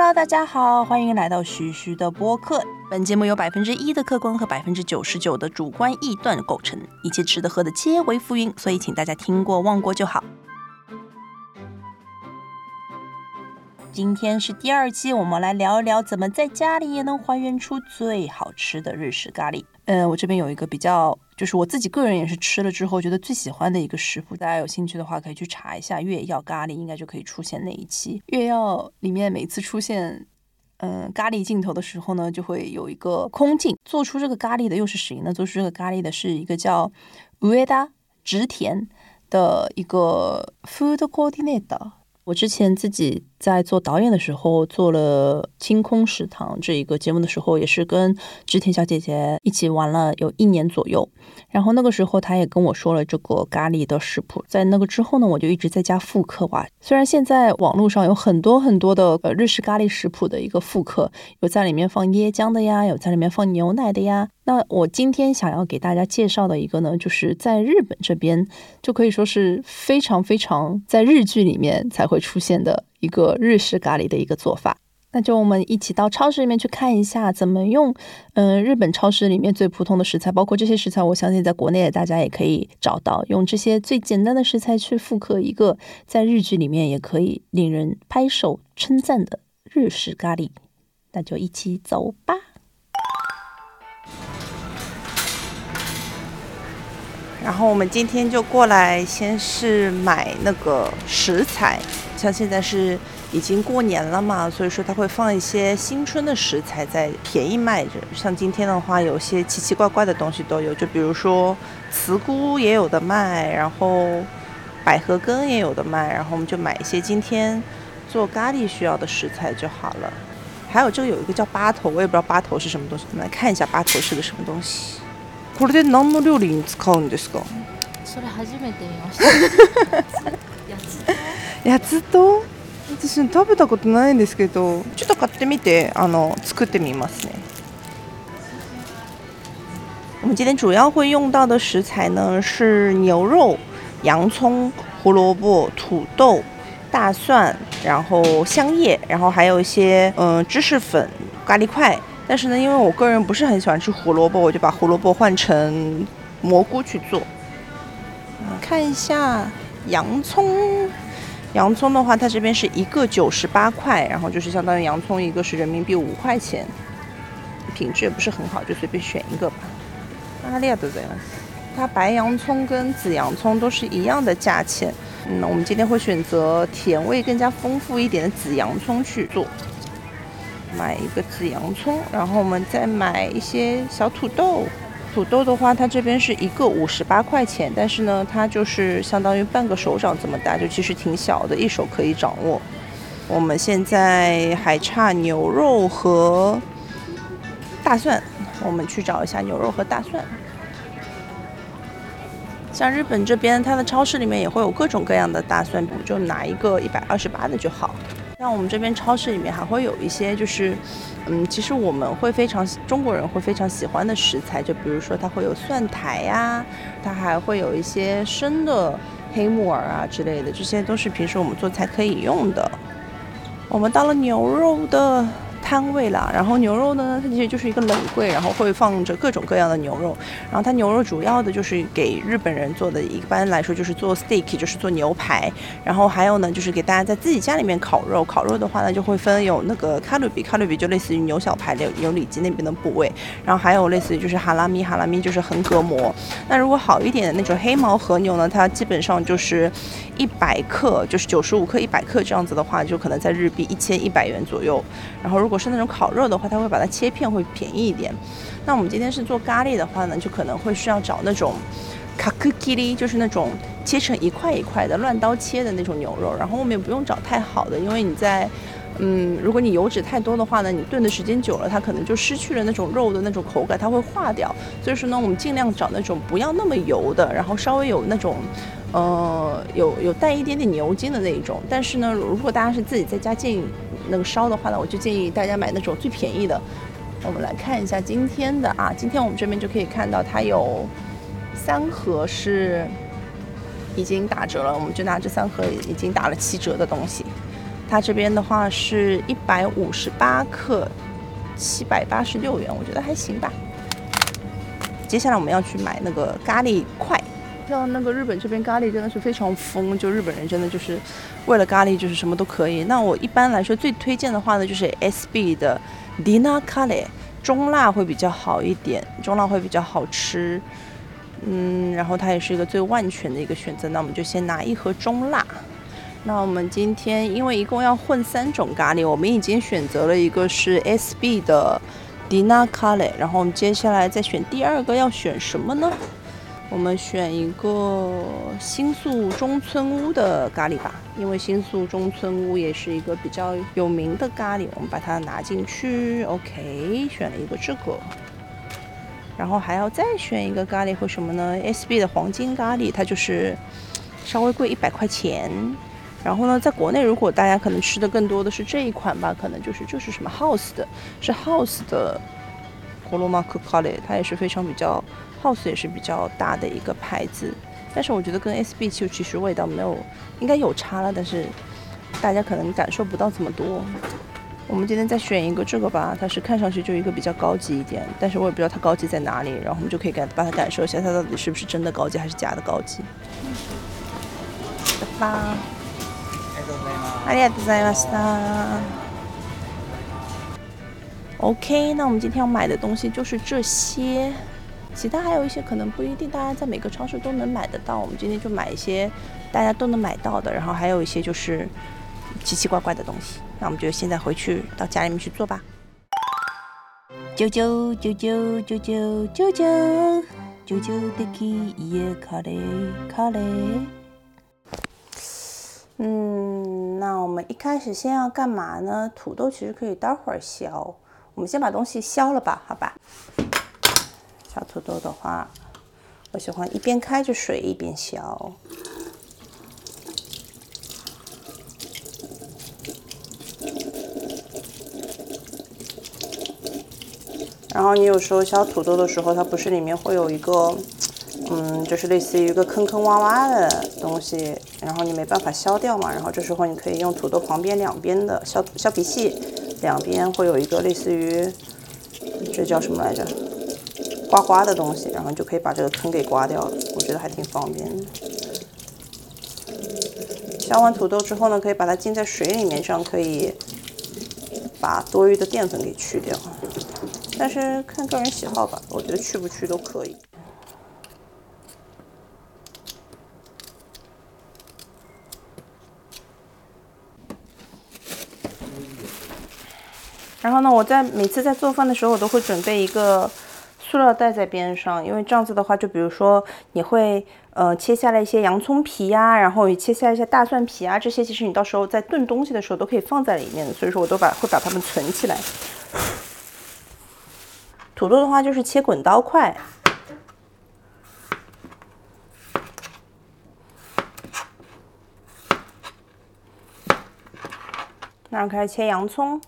Hello，大家好，欢迎来到徐徐的播客。本节目由百分之一的客观和百分之九十九的主观臆断构成，一切吃的喝的皆为浮云，所以请大家听过忘过就好。今天是第二期，我们来聊一聊怎么在家里也能还原出最好吃的日式咖喱。嗯，我这边有一个比较，就是我自己个人也是吃了之后觉得最喜欢的一个食谱，大家有兴趣的话可以去查一下月曜咖喱，应该就可以出现那一期。月曜里面每次出现嗯咖喱镜头的时候呢，就会有一个空镜。做出这个咖喱的又是谁呢？做出这个咖喱的是一个叫 Ueda 直田的一个 food coordinator。我之前自己在做导演的时候，做了《清空食堂》这一个节目的时候，也是跟织田小姐姐一起玩了有一年左右。然后那个时候，她也跟我说了这个咖喱的食谱。在那个之后呢，我就一直在家复刻哇。虽然现在网络上有很多很多的呃日式咖喱食谱的一个复刻，有在里面放椰浆的呀，有在里面放牛奶的呀。那我今天想要给大家介绍的一个呢，就是在日本这边就可以说是非常非常在日剧里面才会出现的一个日式咖喱的一个做法。那就我们一起到超市里面去看一下，怎么用嗯日本超市里面最普通的食材，包括这些食材，我相信在国内大家也可以找到，用这些最简单的食材去复刻一个在日剧里面也可以令人拍手称赞的日式咖喱。那就一起走吧。然后我们今天就过来，先是买那个食材，像现在是已经过年了嘛，所以说他会放一些新春的食材在便宜卖着。像今天的话，有些奇奇怪怪的东西都有，就比如说茨菇也有的卖，然后百合根也有的卖，然后我们就买一些今天做咖喱需要的食材就好了。还有这个有一个叫八头，我也不知道八头是什么东西，我们来看一下八头是个什么东西。これで何の料理に使うんですか？それ初めて見ました。 やつやつと私食べたことないんですけどちょっと買ってみてあの作ってみますね我们今天主要会用到的食材呢是牛肉、洋葱、胡萝卜、土豆、大蒜，然后香叶，然后还有一些嗯芝士粉、咖喱块。但是呢，因为我个人不是很喜欢吃胡萝卜，我就把胡萝卜换成蘑菇去做。看一下洋葱， 洋葱的话，它这边是一个九十八块，然后就是相当于洋葱一个是人民币五块钱，品质也不是很好，就随便选一个吧。阿利亚都这样，它白洋葱跟紫洋葱都是一样的价钱。嗯，我们今天会选择甜味更加丰富一点的紫洋葱去做。买一个紫洋葱，然后我们再买一些小土豆。土豆的话，它这边是一个五十八块钱，但是呢，它就是相当于半个手掌这么大，就其实挺小的，一手可以掌握。我们现在还差牛肉和大蒜，我们去找一下牛肉和大蒜。像日本这边，它的超市里面也会有各种各样的大蒜，我就拿一个一百二十八的就好。像我们这边超市里面还会有一些，就是，嗯，其实我们会非常中国人会非常喜欢的食材，就比如说它会有蒜苔呀，它还会有一些生的黑木耳啊之类的，这些都是平时我们做菜可以用的。我们到了牛肉的。摊位啦，然后牛肉呢，它其实就是一个冷柜，然后会放着各种各样的牛肉。然后它牛肉主要的就是给日本人做的，一般来说就是做 steak，就是做牛排。然后还有呢，就是给大家在自己家里面烤肉。烤肉的话呢，就会分有那个卡路比，卡路比就类似于牛小排、牛牛里脊那边的部位。然后还有类似于就是哈拉米，哈拉米就是横膈膜。那如果好一点的那种黑毛和牛呢，它基本上就是一百克，就是九十五克、一百克这样子的话，就可能在日币一千一百元左右。然后如如果是那种烤肉的话，它会把它切片，会便宜一点。那我们今天是做咖喱的话呢，就可能会需要找那种卡克基里，就是那种切成一块一块的乱刀切的那种牛肉。然后我们也不用找太好的，因为你在，嗯，如果你油脂太多的话呢，你炖的时间久了，它可能就失去了那种肉的那种口感，它会化掉。所以说呢，我们尽量找那种不要那么油的，然后稍微有那种，呃，有有带一点点牛筋的那一种。但是呢，如果大家是自己在家建那个烧的话呢，我就建议大家买那种最便宜的。我们来看一下今天的啊，今天我们这边就可以看到它有三盒是已经打折了，我们就拿这三盒已经打了七折的东西。它这边的话是一百五十八克，七百八十六元，我觉得还行吧。接下来我们要去买那个咖喱块，像那个日本这边咖喱真的是非常疯，就日本人真的就是为了咖喱就是什么都可以。那我一般来说最推荐的话呢，就是 SB 的 Dina 咖喱，中辣会比较好一点，中辣会比较好吃。嗯，然后它也是一个最万全的一个选择。那我们就先拿一盒中辣。那我们今天因为一共要混三种咖喱，我们已经选择了一个是 SB 的 Dina 咖喱，然后我们接下来再选第二个要选什么呢？我们选一个新宿中村屋的咖喱吧，因为新宿中村屋也是一个比较有名的咖喱，我们把它拿进去。OK，选了一个这个。然后还要再选一个咖喱和什么呢？SB 的黄金咖喱，它就是稍微贵一百块钱。然后呢，在国内如果大家可能吃的更多的是这一款吧，可能就是就是什么 House 的，是 House 的 k o r o m a k 咖喱，它也是非常比较 House 也是比较大的一个牌子。但是我觉得跟 SB 就其实味道没有，应该有差了，但是大家可能感受不到这么多。我们今天再选一个这个吧，它是看上去就一个比较高级一点，但是我也不知道它高级在哪里，然后我们就可以感把它感受一下，它到底是不是真的高级还是假的高级。拜拜。ありがとうございました。OK，那我们今天要买的东西就是这些， 其他还有一些可能不一定大家在每个超市都能买得到，我们今天就买一些大家都能买到的，然后还有一些就是奇奇怪怪的东西。那我们就现在回去到家里面去做吧。啾啾啾啾啾啾啾啾啾啾的起耶卡嘞卡嘞。嗯，那我们一开始先要干嘛呢？土豆其实可以待会儿削，我们先把东西削了吧，好吧？小土豆的话，我喜欢一边开着水一边削。然后你有时候削土豆的时候，它不是里面会有一个，嗯，就是类似于一个坑坑洼洼的东西，然后你没办法削掉嘛。然后这时候你可以用土豆旁边两边的削削皮器，两边会有一个类似于，这叫什么来着？刮刮的东西，然后就可以把这个坑给刮掉了。我觉得还挺方便的。削完土豆之后呢，可以把它浸在水里面，这样可以把多余的淀粉给去掉。但是看个人喜好吧，我觉得去不去都可以。然后呢，我在每次在做饭的时候，我都会准备一个塑料袋在边上，因为这样子的话，就比如说你会呃切下来一些洋葱皮呀，然后切下一些大蒜皮啊，这些其实你到时候在炖东西的时候都可以放在里面的，所以说我都把会把它们存起来。土豆的话就是切滚刀块，然后开始切洋葱。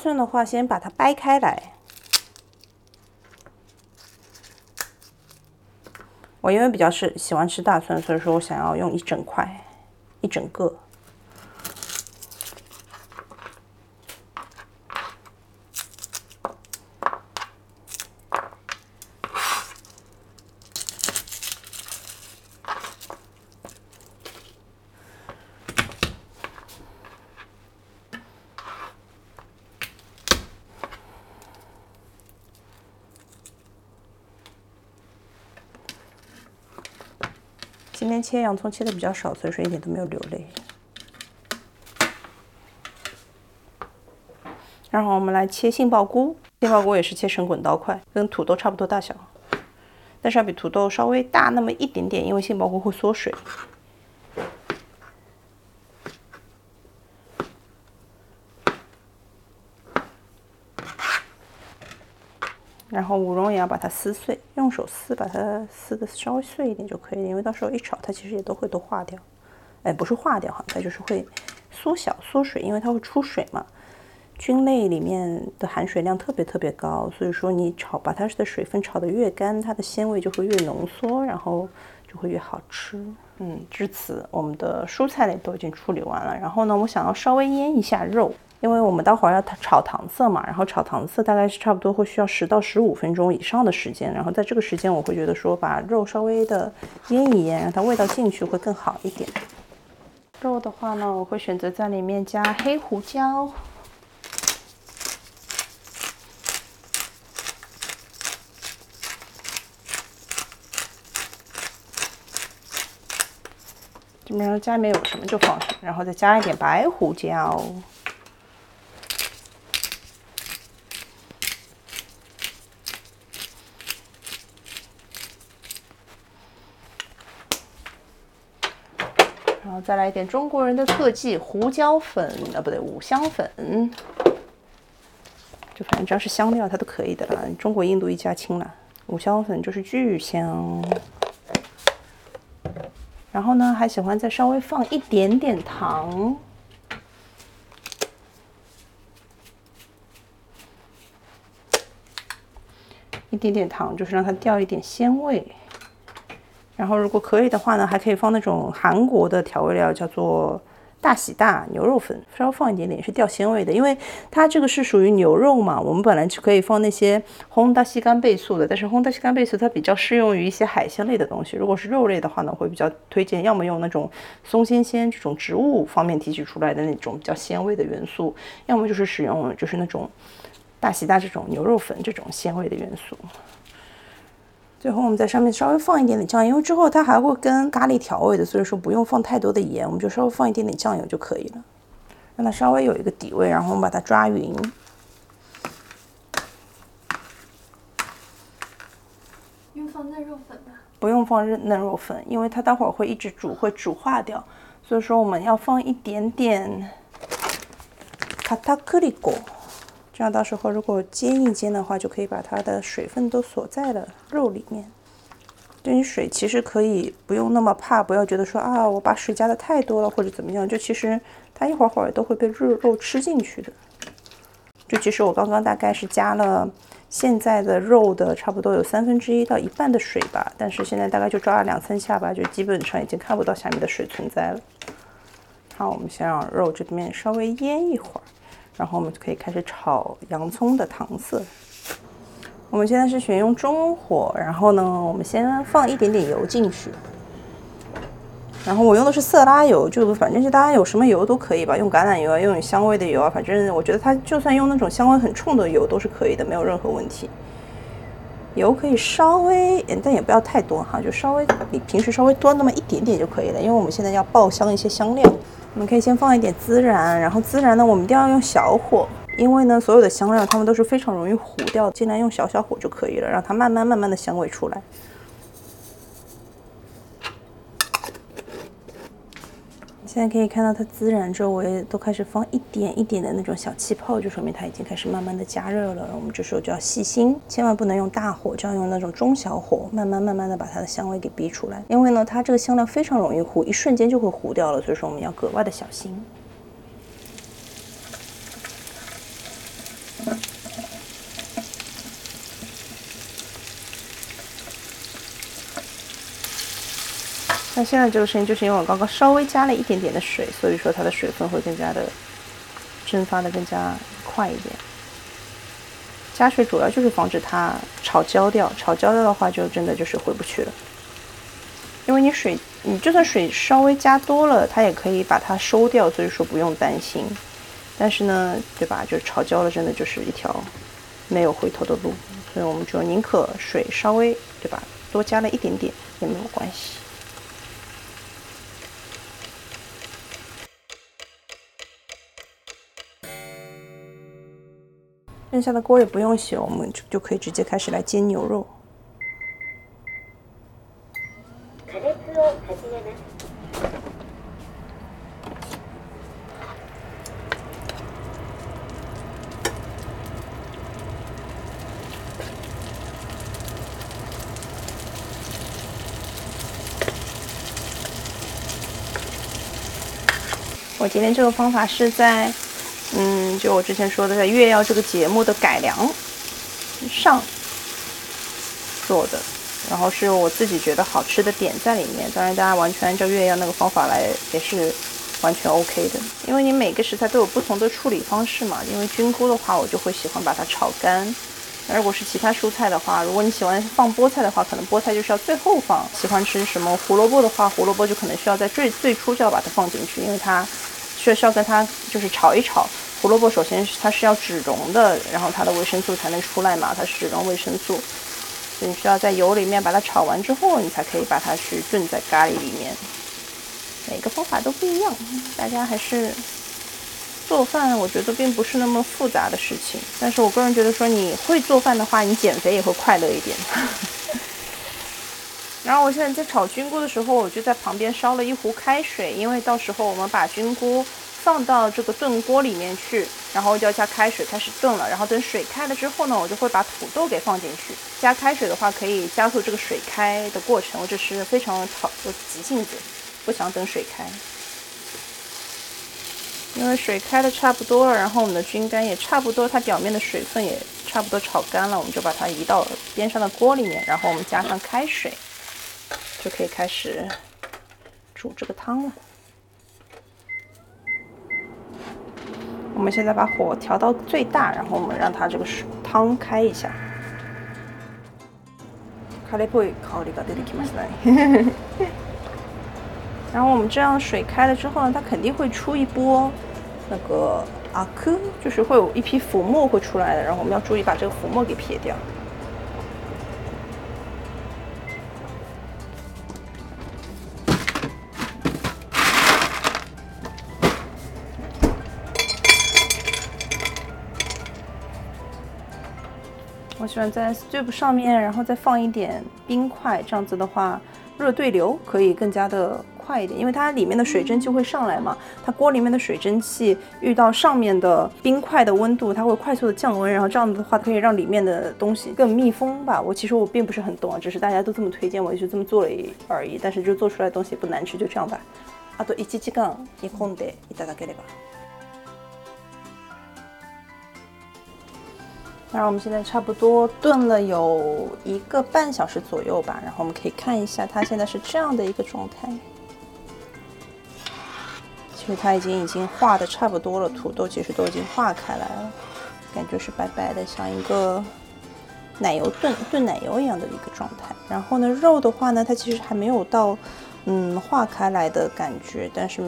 蒜的话，先把它掰开来。我因为比较是喜欢吃大蒜，所以说我想要用一整块，一整个。今天切洋葱切的比较少，所以说一点都没有流泪。然后我们来切杏鲍菇，杏鲍菇也是切成滚刀块，跟土豆差不多大小，但是要比土豆稍微大那么一点点，因为杏鲍菇会缩水。然后五蓉也要把它撕碎，用手撕，把它撕的稍微碎一点就可以了，因为到时候一炒，它其实也都会都化掉。哎，不是化掉哈，它就是会缩小缩水，因为它会出水嘛。菌类里面的含水量特别特别高，所以说你炒把它的水分炒得越干，它的鲜味就会越浓缩，然后就会越好吃。嗯，至此我们的蔬菜类都已经处理完了。然后呢，我想要稍微腌一下肉，因为我们待会儿要炒糖色嘛。然后炒糖色大概是差不多会需要十到十五分钟以上的时间。然后在这个时间，我会觉得说把肉稍微的腌一腌，让它味道进去会更好一点。肉的话呢，我会选择在里面加黑胡椒，基本上家里面有什么就放什么，然后再加一点白胡椒。再来一点中国人的特技胡椒粉啊，不对，五香粉，就反正只要是香料它都可以的了。中国印度一家亲了，五香粉就是巨香。然后呢，还喜欢再稍微放一点点糖，一点点糖就是让它掉一点鲜味。然后，如果可以的话呢，还可以放那种韩国的调味料，叫做大喜大牛肉粉，稍微放一点点是掉鲜味的。因为它这个是属于牛肉嘛，我们本来就可以放那些烘大西干倍素的，但是烘大西干倍素它比较适用于一些海鲜类的东西。如果是肉类的话呢，会比较推荐要么用那种松鲜鲜这种植物方面提取出来的那种比较鲜味的元素，要么就是使用就是那种大喜大这种牛肉粉这种鲜味的元素。最后我们在上面稍微放一点点酱油，因为之后它还会跟咖喱调味的，所以说不用放太多的盐，我们就稍微放一点点酱油就可以了，让它稍微有一个底味，然后我们把它抓匀。用放嫩肉粉吗？不用放嫩嫩肉粉，因为它待会儿会一直煮，会煮化掉，所以说我们要放一点点卡塔克里果。这样到时候如果煎一煎的话，就可以把它的水分都锁在了肉里面。对于水其实可以不用那么怕，不要觉得说啊我把水加的太多了或者怎么样，就其实它一会儿会儿都会被肉肉吃进去的。就其实我刚刚大概是加了现在的肉的差不多有三分之一到一半的水吧，但是现在大概就抓了两三下吧，就基本上已经看不到下面的水存在了。好，我们先让肉这边稍微腌一会儿。然后我们就可以开始炒洋葱的糖色。我们现在是选用中火，然后呢，我们先放一点点油进去。然后我用的是色拉油，就反正就大家有什么油都可以吧，用橄榄油啊，用有香味的油啊，反正我觉得它就算用那种香味很冲的油都是可以的，没有任何问题。油可以稍微，但也不要太多哈，就稍微比平时稍微多那么一点点就可以了，因为我们现在要爆香一些香料。我们可以先放一点孜然，然后孜然呢，我们一定要用小火，因为呢，所有的香料它们都是非常容易糊掉，尽量用小小火就可以了，让它慢慢慢慢的香味出来。现在可以看到它孜然周围都开始放一点一点的那种小气泡，就说明它已经开始慢慢的加热了。我们这时候就要细心，千万不能用大火，就要用那种中小火，慢慢慢慢的把它的香味给逼出来。因为呢，它这个香料非常容易糊，一瞬间就会糊掉了，所以说我们要格外的小心。那现在这个声音就是因为我刚刚稍微加了一点点的水，所以说它的水分会更加的蒸发的更加快一点。加水主要就是防止它炒焦掉，炒焦掉的话就真的就是回不去了。因为你水，你就算水稍微加多了，它也可以把它收掉，所以说不用担心。但是呢，对吧？就是炒焦了，真的就是一条没有回头的路。所以我们就宁可水稍微，对吧？多加了一点点也没有关系。剩下的锅也不用洗我们就就可以直接开始来煎牛肉。我今天这个方法是在嗯，就我之前说的在《月曜》这个节目的改良上做的，然后是我自己觉得好吃的点在里面。当然，大家完全按照《月曜》那个方法来也是完全 OK 的，因为你每个食材都有不同的处理方式嘛。因为菌菇的话，我就会喜欢把它炒干。如果是其他蔬菜的话，如果你喜欢放菠菜的话，可能菠菜就是要最后放。喜欢吃什么胡萝卜的话，胡萝卜就可能需要在最最初就要把它放进去，因为它需要跟它就是炒一炒。胡萝卜首先它是要脂溶的，然后它的维生素才能出来嘛，它是脂溶维生素，所以你需要在油里面把它炒完之后，你才可以把它去炖在咖喱里面。每个方法都不一样，大家还是。做饭我觉得并不是那么复杂的事情，但是我个人觉得说你会做饭的话，你减肥也会快乐一点。然后我现在在炒菌菇的时候，我就在旁边烧了一壶开水，因为到时候我们把菌菇放到这个炖锅里面去，然后就要加开水开始炖了。然后等水开了之后呢，我就会把土豆给放进去。加开水的话可以加速这个水开的过程，我只是非常讨急性子，不想等水开。因为水开的差不多了，然后我们的菌干也差不多，它表面的水分也差不多炒干了，我们就把它移到边上的锅里面，然后我们加上开水，就可以开始煮这个汤了。我们现在把火调到最大，然后我们让它这个水汤开一下。カレーっぽい香りが出てきましたね。然后我们这样水开了之后呢，它肯定会出一波那个阿克，就是会有一批浮沫会出来的。然后我们要注意把这个浮沫给撇掉。 喜欢在 stove 上面，然后再放一点冰块，这样子的话，热对流可以更加的。快一点，因为它里面的水蒸气会上来嘛，它锅里面的水蒸气遇到上面的冰块的温度，它会快速的降温，然后这样子的话可以让里面的东西更密封吧。我其实我并不是很懂啊，只是大家都这么推荐，我就这么做了而已。但是就做出来的东西也不难吃，就这样吧。あと一時間煮込んでいただければ。 那我们现在差不多炖了有一个半小时左右吧，然后我们可以看一下它现在是这样的一个状态。其实它已经已经化的差不多了，土豆其实都已经化开来了，感觉是白白的，像一个奶油炖炖奶油一样的一个状态。然后呢，肉的话呢，它其实还没有到嗯化开来的感觉。但是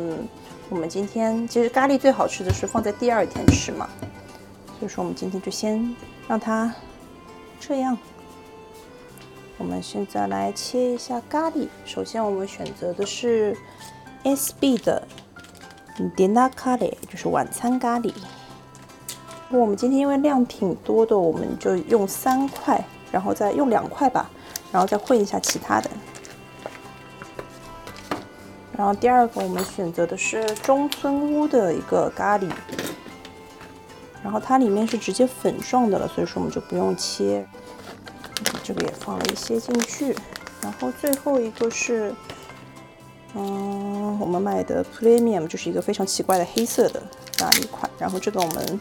我们今天其实咖喱最好吃的是放在第二天吃嘛，就是我们今天就先让它这样。我们现在来切一下咖喱，首先我们选择的是 SB 的。dinner 咖喱就是晚餐咖喱。我们今天因为量挺多的，我们就用三块，然后再用两块吧，然后再混一下其他的。然后第二个我们选择的是中村屋的一个咖喱，然后它里面是直接粉状的了，所以说我们就不用切。这个也放了一些进去，然后最后一个是。嗯，我们买的 Premium 就是一个非常奇怪的黑色的咖喱款。然后这个我们，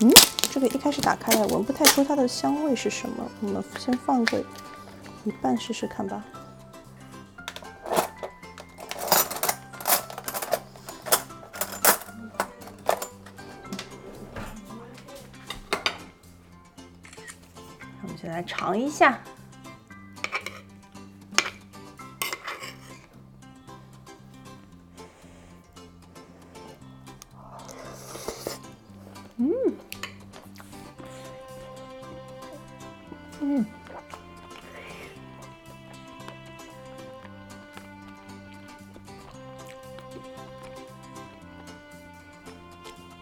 嗯，这个一开始打开来闻不太出它的香味是什么。我们先放个一半试试看吧。尝一下。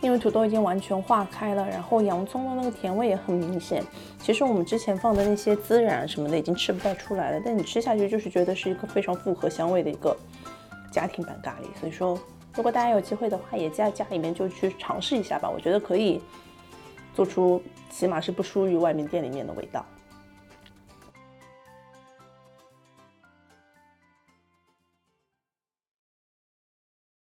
因为土豆已经完全化开了，然后洋葱的那个甜味也很明显。其实我们之前放的那些孜然什么的已经吃不太出来了，但你吃下去就是觉得是一个非常复合香味的一个家庭版咖喱。所以说，如果大家有机会的话，也在家里面就去尝试一下吧。我觉得可以做出起码是不输于外面店里面的味道。